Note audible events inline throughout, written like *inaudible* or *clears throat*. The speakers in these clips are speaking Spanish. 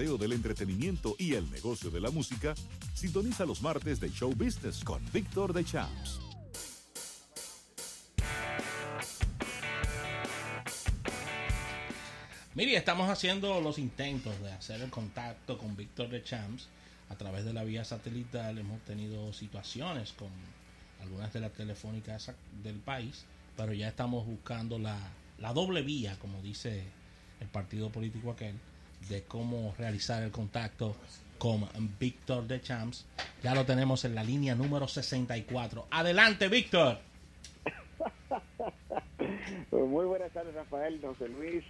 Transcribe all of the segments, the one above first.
del entretenimiento y el negocio de la música, sintoniza los martes de Show Business con Víctor de Champs. Mire, estamos haciendo los intentos de hacer el contacto con Víctor de Champs a través de la vía satelital. Hemos tenido situaciones con algunas de las telefónicas del país, pero ya estamos buscando la, la doble vía, como dice el partido político aquel, de cómo realizar el contacto con Víctor de Champs. Ya lo tenemos en la línea número 64. Adelante, Víctor. *laughs* Muy buenas tardes, Rafael, José Luis.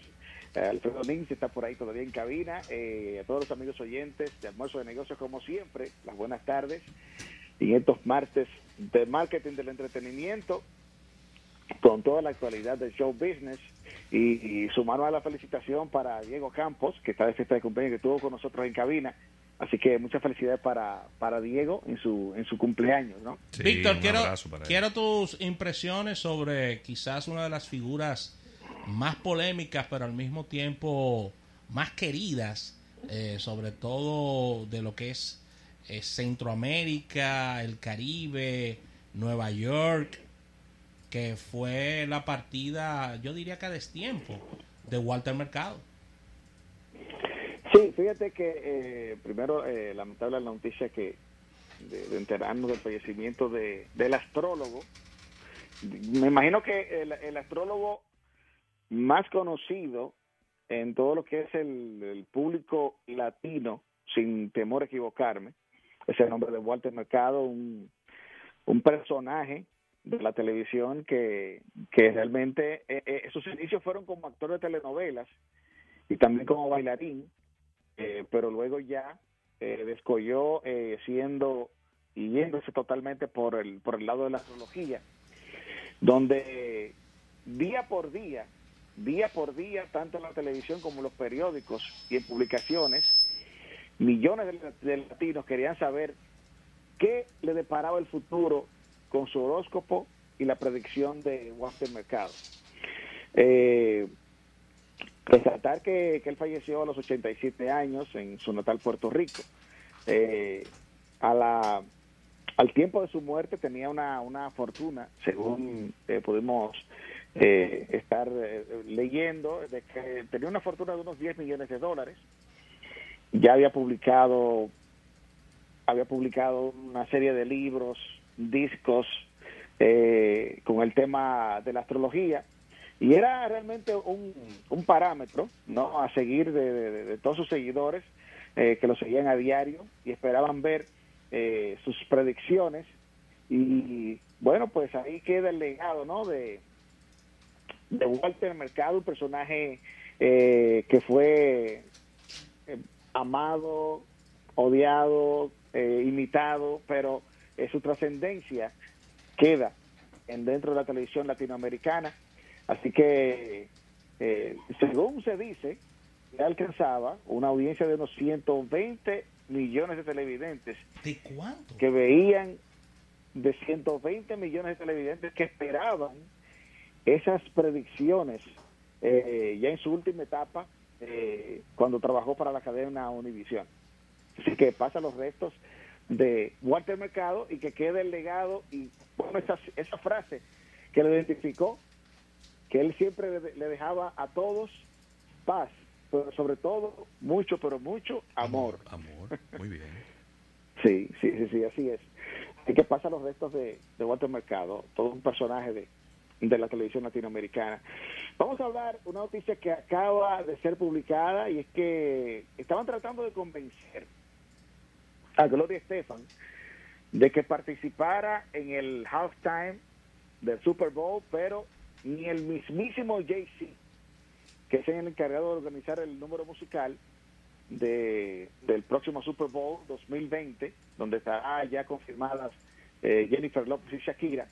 Eh, Alfredo Lince está por ahí todavía en cabina. Eh, a todos los amigos oyentes de Almuerzo de Negocios, como siempre, las buenas tardes. Y estos martes de marketing del entretenimiento, con toda la actualidad del show business. Y, y sumarnos a la felicitación para Diego Campos, que está de fiesta de cumpleaños, que estuvo con nosotros en cabina. Así que muchas felicidades para, para Diego en su, en su cumpleaños, ¿no? Sí, Víctor, quiero, quiero tus impresiones sobre quizás una de las figuras más polémicas, pero al mismo tiempo más queridas, eh, sobre todo de lo que es eh, Centroamérica, el Caribe, Nueva York, que fue la partida, yo diría que a destiempo, de Walter Mercado. Sí, fíjate que eh, primero eh, lamentable la noticia que de, enterarnos del fallecimiento de, del astrólogo. Me imagino que el, el astrólogo más conocido en todo lo que es el, el, público latino, sin temor a equivocarme, es el nombre de Walter Mercado, un, un personaje de la televisión que, que realmente eh, eh, sus inicios fueron como actor de telenovelas y también como bailarín, eh, pero luego ya eh, descolló eh, siendo y yéndose totalmente por el, por el lado de la astrología, donde día por día día por día, tanto en la televisión como en los periódicos y en publicaciones, millones de, de, latinos querían saber qué le deparaba el futuro con su horóscopo y la predicción de Walter Mercado. Eh, resaltar que, que, él falleció a los 87 años en su natal Puerto Rico. Eh, a la, al tiempo de su muerte tenía una, una fortuna, según eh, pudimos eh, estar eh, leyendo de que tenía una fortuna de unos 10 millones de dólares. Ya había publicado había publicado una serie de libros, discos eh, con el tema de la astrología. Y era realmente un, un parámetro no a seguir de, todos sus seguidores eh, que lo seguían a diario y esperaban ver eh, sus predicciones. Y bueno pues ahí queda el legado no de de Walter Mercado, un personaje eh, que fue eh, amado, odiado, imitado, pero su trascendencia queda en dentro de la televisión latinoamericana. Así que, según se dice, le alcanzaba una audiencia de unos 120 millones de televidentes. ¿De cuánto? Que veían de 120 millones de televidentes que esperaban esas predicciones eh, ya en su última etapa eh, cuando trabajó para la cadena Univisión. Así que pasa los restos de Walter Mercado y que quede el legado y bueno, esa, esa frase que lo identificó, que él siempre le, le dejaba a todos paz, pero sobre todo mucho, pero mucho amor. Amor, muy bien. *laughs* sí, sí, sí, sí, así es. Así que pasa los restos de, de Walter Mercado, todo un personaje de, de la televisión latinoamericana. Vamos a hablar una noticia que acaba de ser publicada y es que estaban tratando de convencer a Gloria Estefan de que participara en el halftime del Super Bowl, pero ni el mismísimo Jay-Z, que es el encargado de organizar el número musical de, del próximo Super Bowl 2020, donde estará ya confirmadas eh, Jennifer Lopez y Shakira,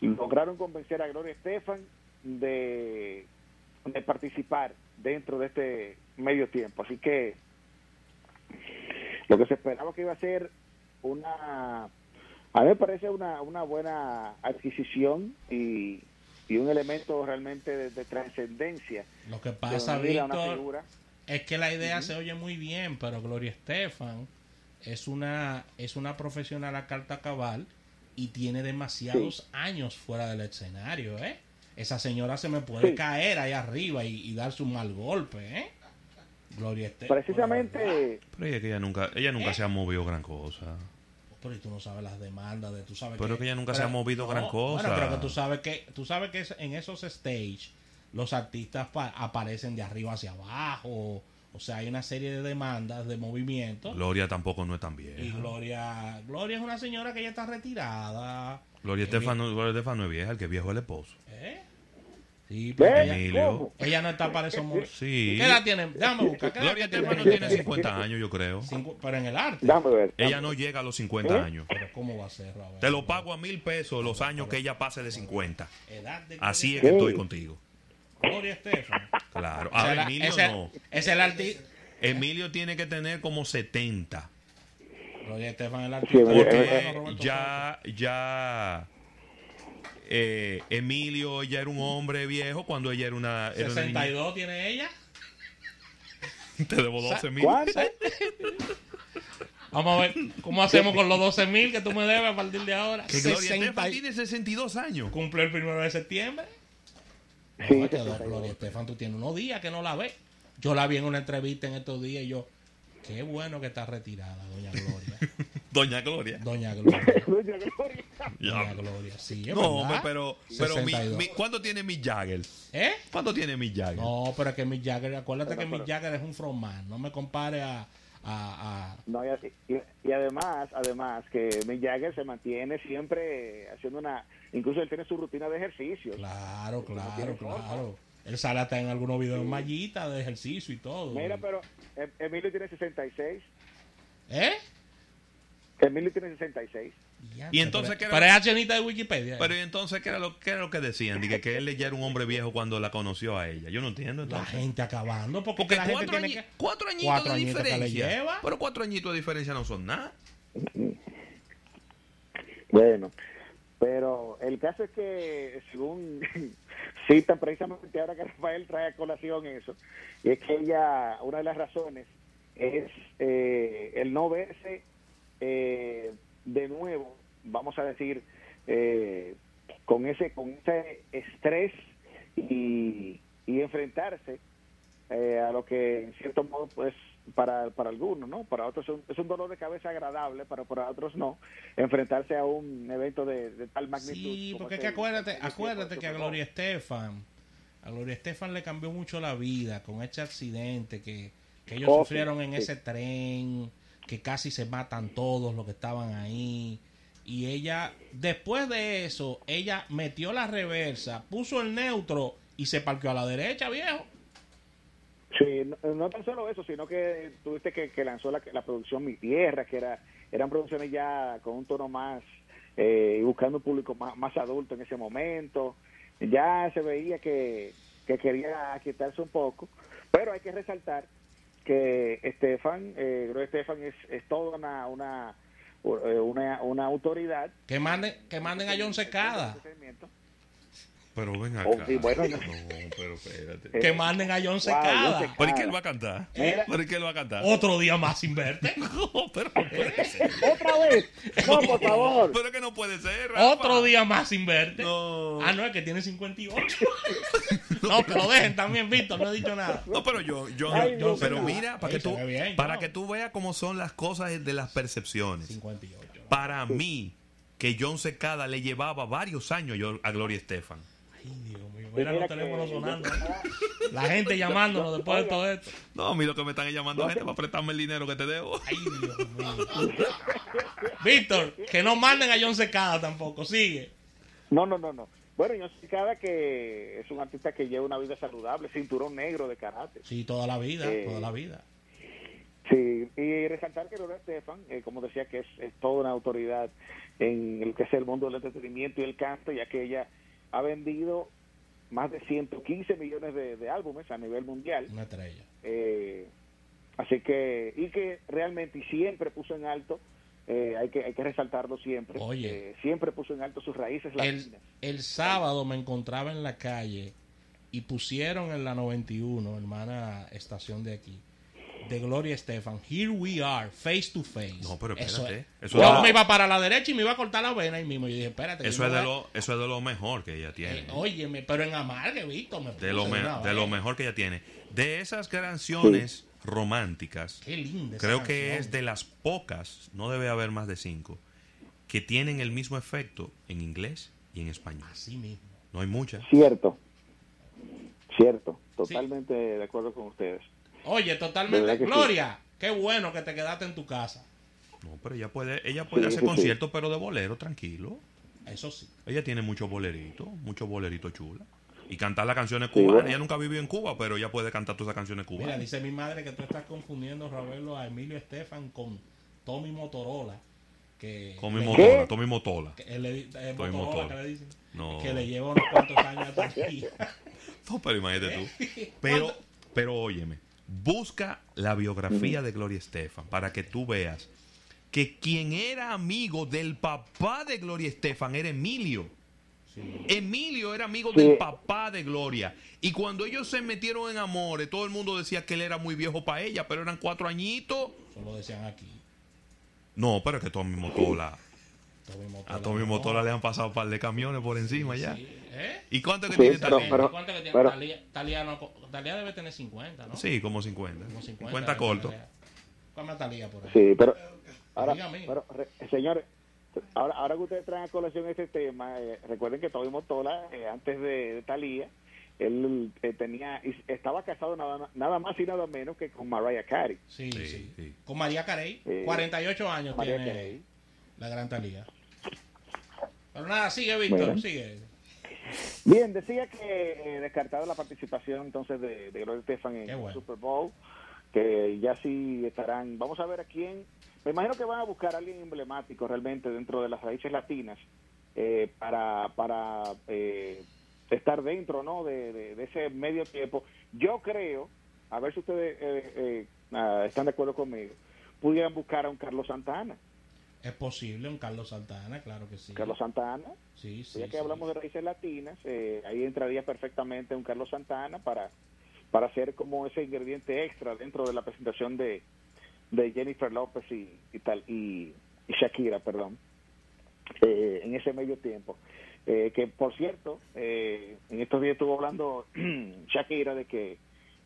lograron convencer a Gloria Estefan de, de participar dentro de este medio tiempo. Así que lo que se esperaba que iba a ser una, a mí me parece una, una buena adquisición y, y un elemento realmente de, de trascendencia. Lo que pasa, Víctor, Es que la idea se oye muy bien, pero Gloria Estefan es una, es una profesional a carta cabal y tiene demasiados años fuera del escenario, ¿eh? Esa señora se me puede Sí. caer ahí arriba y, y darse un mal golpe, ¿eh? Gloria Estefan. Precisamente, Pero ella, que ella nunca, ella nunca ¿Eh? se ha movido gran cosa. Pero y tú no sabes las demandas de tú sabes Pero que ella nunca se ha movido gran cosa. Bueno, pero que tú sabes que tú sabes que en esos stage los artistas pa- aparecen de arriba hacia abajo, o sea, hay una serie de demandas de movimientos Gloria tampoco no es tan y vieja. Gloria Gloria es una señora que ya está retirada. Gloria Estefan, no- Gloria Estefan no es vieja, el que es viejo es el esposo. ¿Eh? Sí, porque Emilio. ¿Cómo? ella no está para esos momentos. Sí. ¿Qué edad tiene? Déjame buscar. ¿qué Gloria tiene? Estefan no tiene 50 años, yo creo. Cincu- Pero en el arte. déjame ver. Ella no llega a los 50 ¿Eh? años. Pero ¿cómo va a ser, Robert? Te lo pago a mil pesos los años que ella pase de 50. Edad de Así es que estoy contigo. Gloria Estefan. Claro. Ahora, la- Emilio no. Es el artista. Emilio tiene que tener como 70. Gloria Estefan, el artista. eh, Porque eh, Roberto ya, ya eh, Emilio ya era un hombre viejo cuando ella era una, era una niña. 62 tiene ella. *laughs* Te debo 12 mil. *laughs* Vamos a ver cómo hacemos con los 12 mil que tú me debes a partir de ahora. Que Gloria 60 Estefan y- tiene 62 años. Cumple el primero de septiembre. Sí, No, que 62. Gloria Estefan, tú tienes unos días que no la ves. Yo la vi en una entrevista en estos días y yo, qué bueno que está retirada, doña Gloria. *laughs* Doña Gloria. Doña Gloria. *laughs* Doña Gloria. Doña Ya. Gloria, sí. es No, verdad. pero, pero mi, 62. mi- ¿cuánto tiene Mick Jagger? ¿Eh? ¿Cuánto tiene Mick Jagger? No, pero es que Mick Jagger, acuérdate Pero, que Mick pero- Jagger es un frontman. No me compare a, a, a- No, y, y- y además, además que Mick Jagger se mantiene siempre haciendo una, incluso él tiene su rutina de ejercicios. Claro, claro, claro. Él sale hasta en algunos videos en mallita de ejercicio y todo. Mira, pero Em- Emilio tiene 66. ¿Eh? Emilio tiene 66. Y entonces, ¿qué era? pero es accionista de Wikipedia. Pero ¿y entonces qué era lo, qué era lo que decían? Dije que él ya era un hombre viejo cuando la conoció a ella. Yo no entiendo la entonces. gente acabando porque, Porque la gente cuatro, tiene añi- que... cuatro añitos cuatro de añitos que le diferencia. lleva. Pero cuatro añitos de diferencia no son nada. Bueno, pero el caso es que, según *laughs* citan precisamente ahora que Rafael trae a colación eso, y es que ella, una de las razones es eh, el no verse eh, de nuevo, vamos a decir, eh, con ese con ese estrés y, y enfrentarse eh, a lo que en cierto modo pues para, para algunos, ¿no? Para otros es un, es un dolor de cabeza agradable, pero para otros no. Enfrentarse a un evento de, de tal magnitud. Sí, porque es que acuérdate, acuérdate que a. Gloria Estefan, a Gloria Estefan le cambió mucho la vida con este accidente que, que ellos Oh, sí, sufrieron en sí. ese tren, que casi se matan todos los que estaban ahí. Y ella, después de eso, ella metió la reversa, puso el neutro y se parqueó a la derecha, viejo. Sí, no, tan solo eso, sino que tuviste que, que lanzó la, la producción Mi Tierra, que era eran producciones ya con un tono más, eh, buscando un público más, más adulto en ese momento. Ya se veía que, que quería quitarse un poco, pero hay que resaltar que Estefan, eh, Gloria Estefan es, es toda una, una, eh, una, una autoridad. Que manden, que manden a John Secada. Pero ven Oh, acá. sí, bueno, no, pero espérate. Eh, *laughs* Que manden a John John Secada. Secada. ¿Por qué él va a cantar? Mira. ¿Por qué él va a cantar? Otro día más sin verte. *laughs* No, pero no puede ser. ¡Otra vez! ¡No, por *laughs* favor! Pero es que no puede ser, Rafa. Otro día más sin verte. No. Ah, no, es que tiene 58. no, que lo dejen también, Víctor, no he dicho nada. No, pero yo, yo, Ay, yo- pero mira, para que tú, bien, para ¿no? que tú veas cómo son las cosas de las percepciones. 58. ¿no? Para mí, que John Secada le llevaba varios años yo- a Gloria Estefan. Ay, Dios mío, mira los teléfonos sonando. La gente llamándonos después de todo esto. No, a mí lo que me están llamando gente para prestarme el dinero que te debo. Ay, Dios mío. Víctor, que no manden a John Secada tampoco. Sigue. No, no, no, no. Bueno, yo sé cada que es un artista que lleva una vida saludable, cinturón negro de karate. Sí, toda la vida, Eh, toda la vida. Sí, y resaltar que Lola Estefan, eh, como decía, que es, es toda una autoridad en lo que es el mundo del entretenimiento y el canto, ya que ella ha vendido más de 115 millones de, de álbumes a nivel mundial. Una estrella. Eh, así que, y que realmente y siempre puso en alto, eh, hay, que, hay que resaltarlo siempre, Oye. eh, siempre puso en alto sus raíces El, latinas. el sábado me encontraba en la calle y pusieron en la 91, hermana estación de aquí, de Gloria Estefan, Here We Are, Face to Face. No, pero Eso espérate. es. Eso, Yo me lo- iba para la derecha y me iba a cortar la vena ahí mismo. Yo dije, espérate. eso es me de lo, eso es de lo mejor que ella tiene. Eh, óyeme, pero en amargue, Víctor, me de lo, me- de lo mejor que ella tiene. De esas canciones románticas, Qué linda esa creo que canción. es de las pocas, no debe haber más de cinco, que tienen el mismo efecto en inglés y en español. Así mismo. No hay muchas. Cierto. Cierto. Totalmente de acuerdo con ustedes. Oye, totalmente. que sí. Gloria, qué bueno que te quedaste en tu casa. No, pero ella puede, ella puede Sí, hacer sí, sí. conciertos, pero de bolero, tranquilo. Eso sí. Ella tiene muchos boleritos, muchos boleritos chulos. Y cantar las canciones Sí, cubanas. bueno. Ella nunca vivió en Cuba, pero ella puede cantar todas esas canciones Mira, cubanas. dice mi madre que tú estás confundiendo, Ravelo, a Emilio Estefan con Tommy Motorola. Que Tommy Motola, Tommy Motola. que él le- eh, Tommy Motorola, Motola. que le dicen. No. Que le lleva unos cuantos años atrás. *laughs* No, pero imagínate tú. *laughs* Pero, pero óyeme, busca la biografía de Gloria Estefan para que tú veas que quien era amigo del papá de Gloria Estefan era Emilio. Sí. Emilio era amigo Sí. del papá de Gloria. Y cuando ellos se metieron en amores, todo el mundo decía que él era muy viejo para ella, pero eran cuatro añitos. Eso lo decían aquí. No, pero es que Tommy Motola, Tommy Motola. a Tommy no. Motola le han pasado un par de camiones por encima ya. ¿Eh? ¿Y cuánto que Sí, tiene Talía? pero- ¿Cuánto que tiene pero- Talía? Talía, no- Talía debe tener 50, ¿no? Sí, como 50. Como 50. 50 corto. ¿Cuál Talía por ahí? Sí, pero ahora, pero, re- señores, ahora, ahora que ustedes traen a colación ese tema, eh, recuerden que Tommy Motola, eh, antes de, de Talía, él eh, tenía, y estaba casado nada, nada más y nada menos que con Mariah Carey. Sí, Sí, sí, sí. Con María Carey. Sí. 48 años María tiene Carey. la gran Talía. Pero nada, sigue, Víctor, Bueno. sigue. Bien, decía que eh, descartada la participación entonces de, de Gloria Estefan en bueno. el Super Bowl, que ya sí estarán, vamos a ver a quién, me imagino que van a buscar a alguien emblemático realmente dentro de las raíces latinas eh, para, para eh, estar dentro ¿no? de, de- de ese medio tiempo. Yo creo, a ver si ustedes eh, eh, ah, están de acuerdo conmigo, pudieran buscar a un Carlos Santana. Es posible, un Carlos Santana, claro que sí. Carlos Santana, Sí, sí. ya que sí. hablamos de raíces latinas, eh, ahí entraría perfectamente un Carlos Santana para, para hacer como ese ingrediente extra dentro de la presentación de, de Jennifer López y, y tal y, y Shakira, perdón, eh, en ese medio tiempo. Eh, que por cierto, eh, en estos días estuvo hablando *clears throat* Shakira de que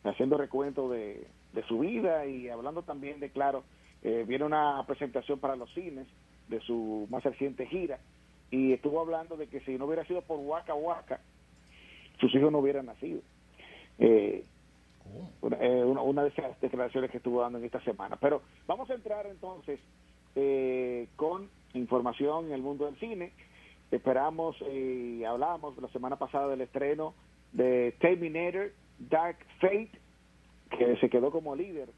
haciendo recuento de, de su vida y hablando también de, claro, eh, viene una presentación para los cines de su más reciente gira y estuvo hablando de que si no hubiera sido por Waka Waka, sus hijos no hubieran nacido. Eh, una, eh, una- de esas declaraciones que estuvo dando en esta semana. Pero vamos a entrar entonces eh, con información en el mundo del cine. Esperamos, eh, hablábamos la semana pasada del estreno de Terminator Dark Fate, que se quedó como líder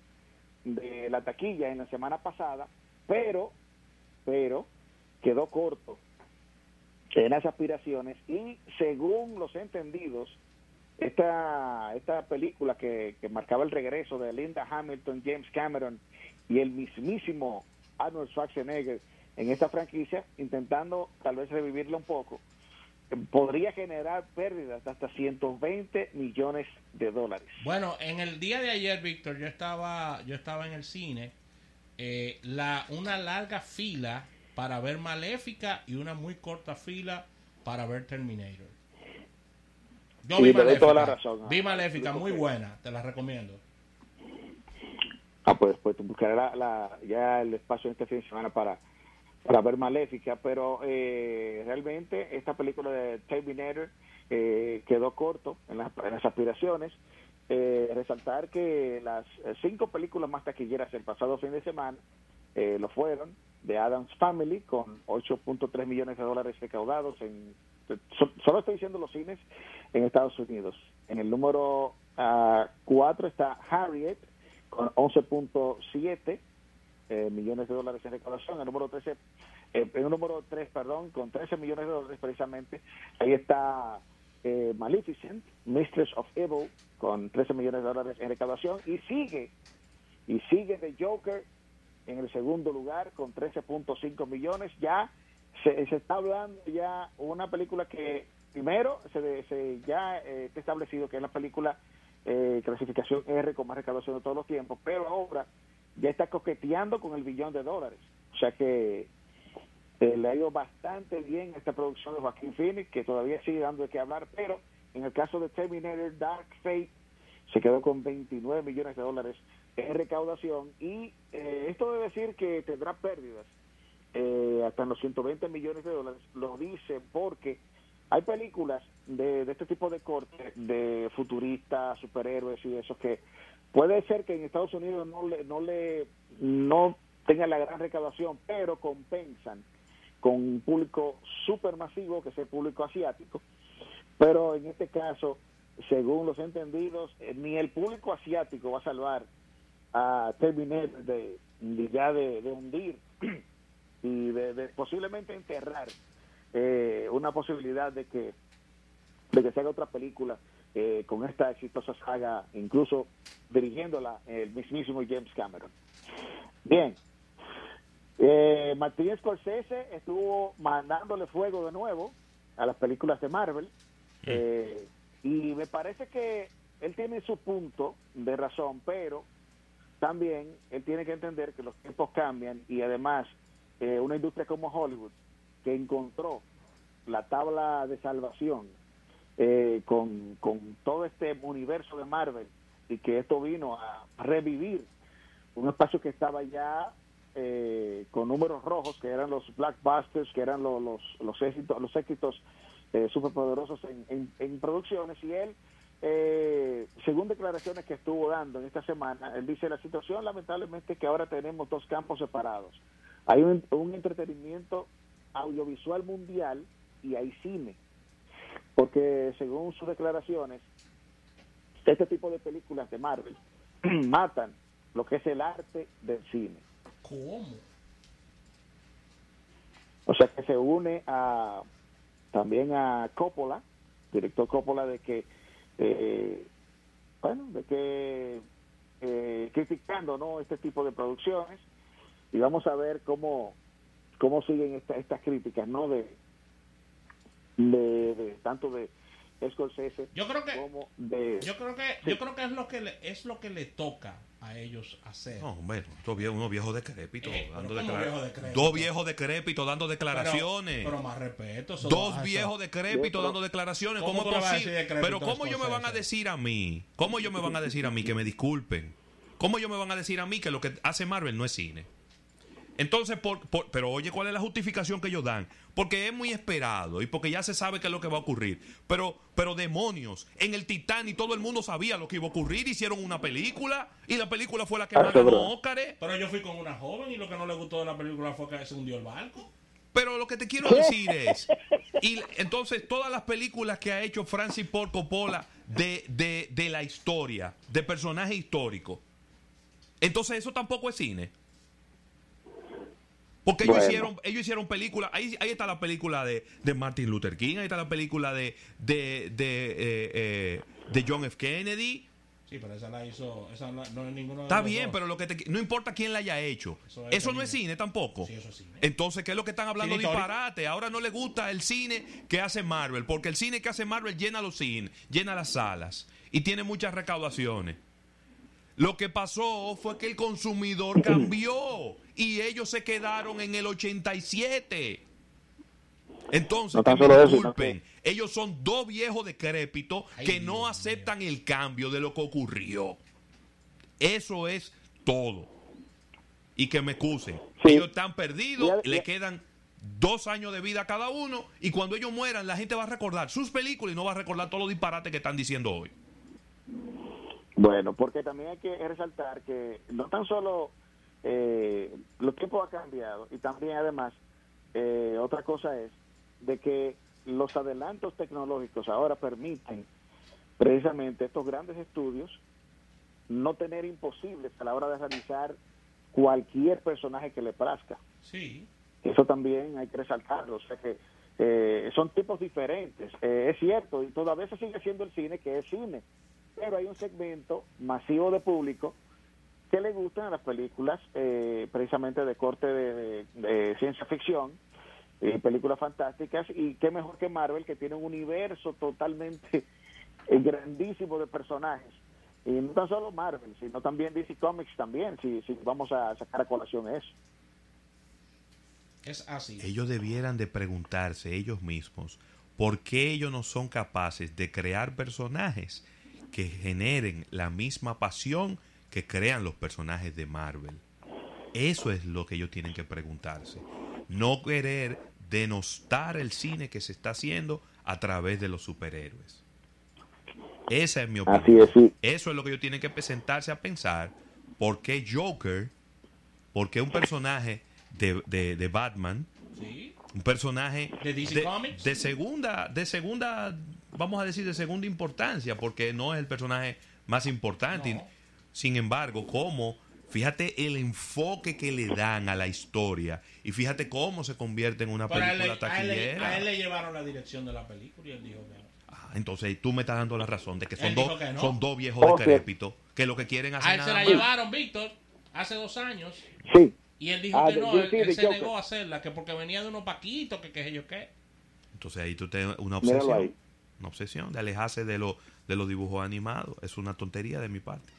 de la taquilla en la semana pasada, pero, pero quedó corto en las aspiraciones y según los entendidos, esta, esta película que, que marcaba el regreso de Linda Hamilton, James Cameron y el mismísimo Arnold Schwarzenegger en esta franquicia, intentando tal vez revivirla un poco, podría generar pérdidas de hasta 120 millones de dólares. Bueno, en el día de ayer, Víctor, yo estaba, yo estaba en el cine, eh, la, una larga fila para ver Maléfica y una muy corta fila para ver Terminator. Yo Sí, vi Maléfica, toda la razón. vi Maléfica, muy buena, te la recomiendo. Ah, pues, pues buscaré la, la- ya el espacio este fin de semana para, para ver Maléfica, pero eh, realmente esta película de Terminator eh, quedó corto en las, en las aspiraciones. Eh, resaltar que las eh, cinco películas más taquilleras el pasado fin de semana eh, lo fueron de Adams Family con 8.3 millones de dólares recaudados en so- solo estoy diciendo los cines en Estados Unidos. En el número 4 está Harriet con 11.7 eh, millones de dólares en recaudación. El número 13, eh, el número 3, perdón, con 13 millones de dólares precisamente. Ahí está eh, Maleficent, Mistress of Evil, con 13 millones de dólares en recaudación. Y sigue, y sigue The Joker en el segundo lugar con 13.5 millones. Ya se, se está hablando ya una película que primero se, se ya eh, está establecido que es la película eh, clasificación R con más recaudación de todos los tiempos, pero ahora ya está coqueteando con el billón de dólares. O sea que eh, le ha ido bastante bien esta producción de Joaquín Phoenix, que todavía sigue dando de qué hablar, pero en el caso de Terminator Dark Fate se quedó con 29 millones de dólares en recaudación y eh, esto debe decir que tendrá pérdidas eh, hasta en los 120 millones de dólares, lo dice porque hay películas de, de este tipo de corte, de futuristas, superhéroes y eso, que puede ser que en Estados Unidos no le, no le no tengan la gran recaudación, pero compensan con un público super masivo, que es el público asiático. Pero en este caso, según los entendidos, eh, ni el público asiático va a salvar a Terminator de, ya de, hundir *clears throat* y de, de posiblemente enterrar eh, una posibilidad de que de que se haga otra película eh, con esta exitosa saga, incluso dirigiéndola el mismísimo James Cameron. Bien, eh, Martín Scorsese estuvo mandándole fuego de nuevo a las películas de Marvel. Eh, y me parece que él tiene su punto de razón, pero también él tiene que entender que los tiempos cambian y además eh, una industria como Hollywood que encontró la tabla de salvación eh, con, con todo este universo de Marvel y que esto vino a revivir un espacio que estaba ya eh, con números rojos, que eran los blackbusters, que eran los, los, los éxitos, los éxitos eh, superpoderosos en, en, en producciones, y él, eh, según declaraciones que estuvo dando en esta semana, él dice, la situación lamentablemente es que ahora tenemos dos campos separados. Hay un, un entretenimiento audiovisual mundial y hay cine, porque según sus declaraciones, este tipo de películas de Marvel *clears throat* matan lo que es el arte del cine. ¿Cómo? O sea que se une a también a Coppola, director Coppola, de que, eh, bueno, de que eh, criticando no este tipo de producciones y vamos a ver cómo cómo siguen esta, estas críticas, no de, de, de tanto de Scorsese Yo creo que como de yo creo que yo creo que es lo que le, es lo que le toca a ellos hacer. No, bueno, dos viejos, unos viejos decrépitos Eh, dando pero ¿cómo declara- viejos decrépitos? Dos viejos decrépitos dando declaraciones. Pero, pero más respeto. Dos viejos decrépitos dando declaraciones. ¿Cómo ¿Cómo, es posible? Pero ¿cómo ellos me van a decir a mí? ¿Cómo ellos me van a decir a mí que me disculpen? ¿Cómo ellos me van a decir a mí que lo que hace Marvel no es cine? Entonces, por, por- pero oye, ¿cuál es la justificación que ellos dan? Porque es muy esperado y porque ya se sabe qué es lo que va a ocurrir. Pero, pero demonios, en el Titanic todo el mundo sabía lo que iba a ocurrir. Hicieron una película y la película fue la que Ah, más ganó verdad. Óscares. Pero yo fui con una joven y lo que no le gustó de la película fue que se hundió el barco. Pero lo que te quiero decir es, y entonces todas las películas que ha hecho Francis Ford Coppola de, de, de la historia, de personaje histórico, entonces eso tampoco es cine. Porque ellos Bueno. hicieron, ellos hicieron películas, ahí, ahí está la película de, de Martin Luther King, ahí está la película de, de, de, eh, eh, de John F. Kennedy. Sí, pero esa la hizo. Esa no, no es ninguno de Está los bien, dos. pero lo que te- no importa quién la haya hecho. Eso Eso, es no es cine. tampoco. Sí, eso es cine. Entonces, ¿qué es lo que están hablando disparate? Ahora no le gusta el cine que hace Marvel, porque el cine que hace Marvel llena los cines, llena las salas y tiene muchas recaudaciones. Lo que pasó fue que el consumidor cambió y ellos se quedaron en el 87. Entonces, No que me eso, disculpen, ellos son dos viejos decrépitos Ay, que no Dios aceptan el cambio de lo que ocurrió. Eso es todo. Y que me excusen. Sí. Ellos están perdidos, Ya- le quedan dos años de vida a cada uno y cuando ellos mueran la gente va a recordar sus películas y no va a recordar todos los disparates que están diciendo hoy. Bueno, porque también hay que resaltar que no tan solo eh, los tiempos han cambiado y también además eh, otra cosa es de que los adelantos tecnológicos ahora permiten precisamente estos grandes estudios no tener imposibles a la hora de realizar cualquier personaje que le plazca. Sí. Eso también hay que resaltarlo. O sea que eh, son tipos diferentes. Eh, es cierto, y todavía se sigue siendo el cine que es cine. Pero hay un segmento masivo de público que le gustan las películas eh, precisamente de corte de, de- de ciencia ficción eh, películas fantásticas y qué mejor que Marvel que tiene un universo totalmente *laughs* eh, grandísimo de personajes y no tan solo Marvel sino también DC Comics también si, si vamos a sacar a colación eso Es así. Ellos debieran de preguntarse ellos mismos por qué ellos no son capaces de crear personajes que generen la misma pasión que crean los personajes de Marvel. Eso es lo que ellos tienen que preguntarse. No querer denostar el cine que se está haciendo a través de los superhéroes. Esa es mi opinión. Así es, sí. Eso es lo que ellos tienen que presentarse a pensar. ¿Por qué Joker? ¿Por qué un personaje de, de- de Batman? Sí. Un personaje ¿De DC Comics? de segunda, de segunda, vamos a decir de segunda importancia, porque no es el personaje más importante. No. Sin embargo, cómo, fíjate el enfoque que le dan a la historia y fíjate cómo se convierte en una Pero a él, película le, a, él taquillera. a él le llevaron la dirección de la película y él dijo que no. Ah, entonces tú me estás dando la razón de que son, dos, que no. son dos viejos Ok. decrépitos que lo que quieren hacer A él se nada la más- llevaron, Víctor, hace dos años. sí Y él dijo Ah, que no, él, él se negó a hacerla, que porque venía de unos paquitos, que qué sé yo qué. Entonces ahí tú tienes una Míralo obsesión. Una obsesión de alejarse de, lo, de los dibujos animados. Es una tontería de mi parte.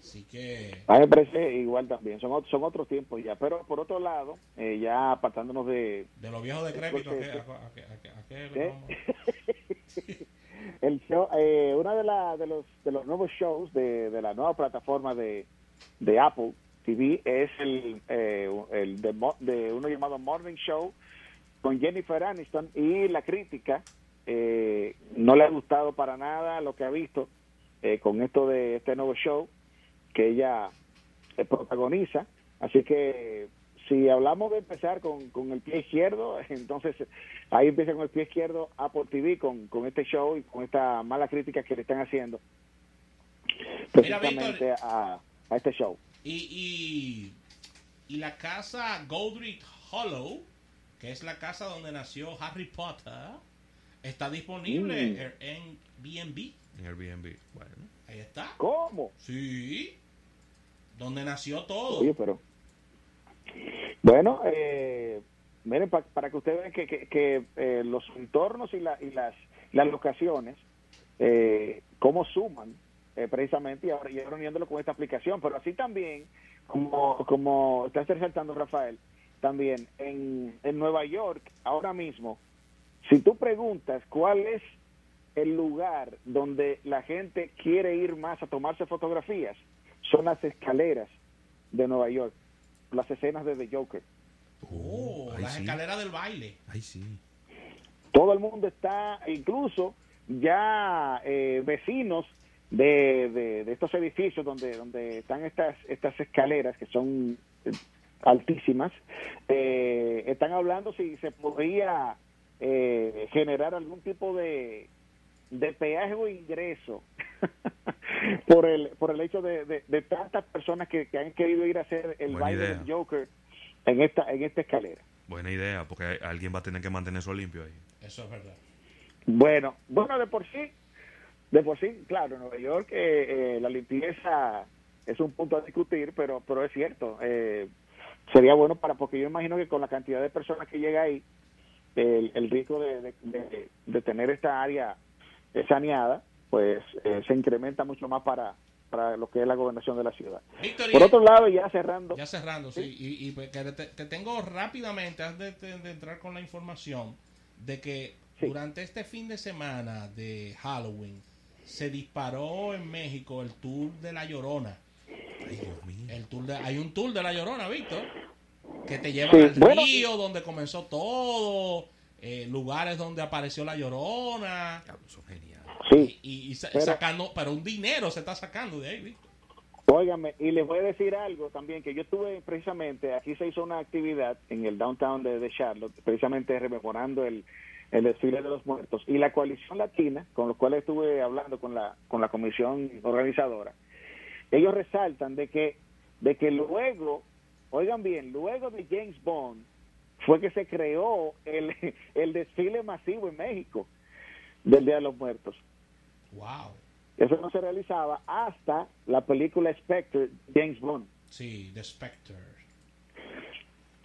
Así que, a mí me parece igual también son, son otros tiempos ya pero por otro lado eh, ya apartándonos de de los viejos decrépitos, ¿a qué, Porque- a, a qué- a qué- a qué ¿Qué? vamos? *laughs* el show, eh, una de, la, de los de los nuevos shows de, de la nueva plataforma de, de Apple TV es el, eh, el de, de uno llamado Morning Show con Jennifer Aniston y la crítica eh, no le ha gustado para nada lo que ha visto eh, con esto de este nuevo show que ella eh, protagoniza así que si hablamos de empezar con, con el pie izquierdo, *laughs* entonces ahí empieza con el pie izquierdo Apple TV con, con este show y con esta mala crítica que le están haciendo precisamente a, a este show. Y, y, y la casa Goldrick Hollow, que es la casa donde nació Harry Potter, está disponible Mm. en Airbnb. En Airbnb. Bueno. Ahí está. ¿Cómo? Sí. Donde nació todo. Oye, pero... Bueno, eh, miren, pa- para que ustedes vean que, que, que, eh, los entornos y, la, y las, las locaciones, eh, cómo suman eh, precisamente y ahora, y ahora uniéndolo con esta aplicación, pero así también, como, como está resaltando Rafael, también en, en Nueva York, ahora mismo, si tú preguntas cuál es el lugar donde la gente quiere ir más a tomarse fotografías, son las escaleras de Nueva York, las escenas de The Joker. Oh, las sí. escaleras del baile. Ay, sí. Todo el mundo está, incluso ya eh, vecinos de, de, de estos edificios donde, donde están estas, estas escaleras que son eh, altísimas, eh, están hablando si se podría eh, generar algún tipo de, de peaje o ingreso *laughs* por el por el hecho de, de- de tantas personas que, que han querido ir a hacer el Buena baile idea. del Joker en esta en esta escalera. Buena idea, porque alguien va a tener que mantenerse limpio ahí. Eso es verdad. Bueno, bueno, de por sí, de por sí, claro, en Nueva York eh, eh, la limpieza es un punto a discutir, pero pero es cierto, eh, sería bueno para, porque yo imagino que con la cantidad de personas que llega ahí, el, el riesgo de, de- de- de tener esta área saneada, pues eh, se incrementa mucho más para, para lo que es la gobernación de la ciudad. Por otro lado, ya cerrando, Ya cerrando, sí. Y, y pues que te, te tengo rápidamente, antes de, de entrar con la información, de que Sí. durante este fin de semana de Halloween se disparó en México el tour de La Llorona. Ay, Dios mío. El tour de, hay un tour de La Llorona, Víctor, que te lleva Sí, al bueno. río donde comenzó todo, eh, lugares donde apareció La Llorona. Diablo, son geniales. sí, Y, y Pero- sacando, pero un dinero se está sacando de ahí, Víctor. Óigame, y les voy a decir algo también, que yo estuve precisamente, aquí se hizo una actividad en el downtown de, de Charlotte, precisamente rememorando el, el desfile de los muertos, y la coalición latina, con los cuales estuve hablando con la, con la comisión organizadora, ellos resaltan de que, de que luego, oigan bien, luego de James Bond, fue que se creó el, *laughs* el desfile masivo en México del Día de los Muertos. Wow. Eso no se realizaba hasta la película Spectre, James Bond. Sí, The Spectre.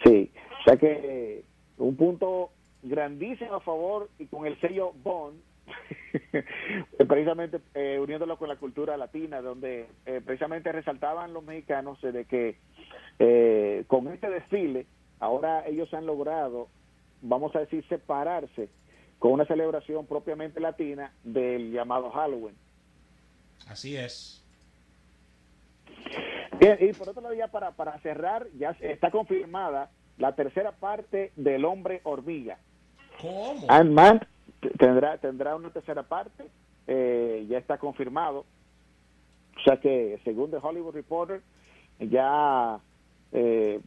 Sí, o sea que un punto grandísimo a favor y con el sello Bond, *laughs* precisamente eh, uniéndolo con la cultura latina, donde eh, precisamente resaltaban los mexicanos de que eh, con este desfile, ahora ellos han logrado, vamos a decir, separarse con una celebración propiamente latina del llamado Halloween. Así es. Bien, y por otro lado, ya para, para cerrar, ya está confirmada la tercera parte del hombre hormiga. ¿Cómo? Ant-Man tendrá, tendrá una tercera parte, eh, ya está confirmado. O sea que, según The Hollywood Reporter, ya eh,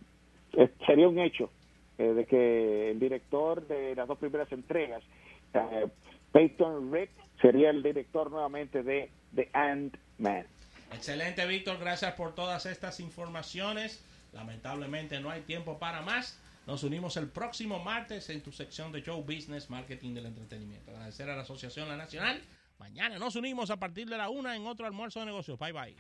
sería un hecho eh, de que el director de las dos primeras entregas, Peyton Rick, sería el director nuevamente de The Ant-Man. Excelente, Víctor. Gracias por todas estas informaciones. Lamentablemente no hay tiempo para más. Nos unimos el próximo martes en tu sección de Show Business Marketing del Entretenimiento. Agradecer a la Asociación La Nacional. Mañana nos unimos a partir de la una en otro almuerzo de negocios. Bye bye.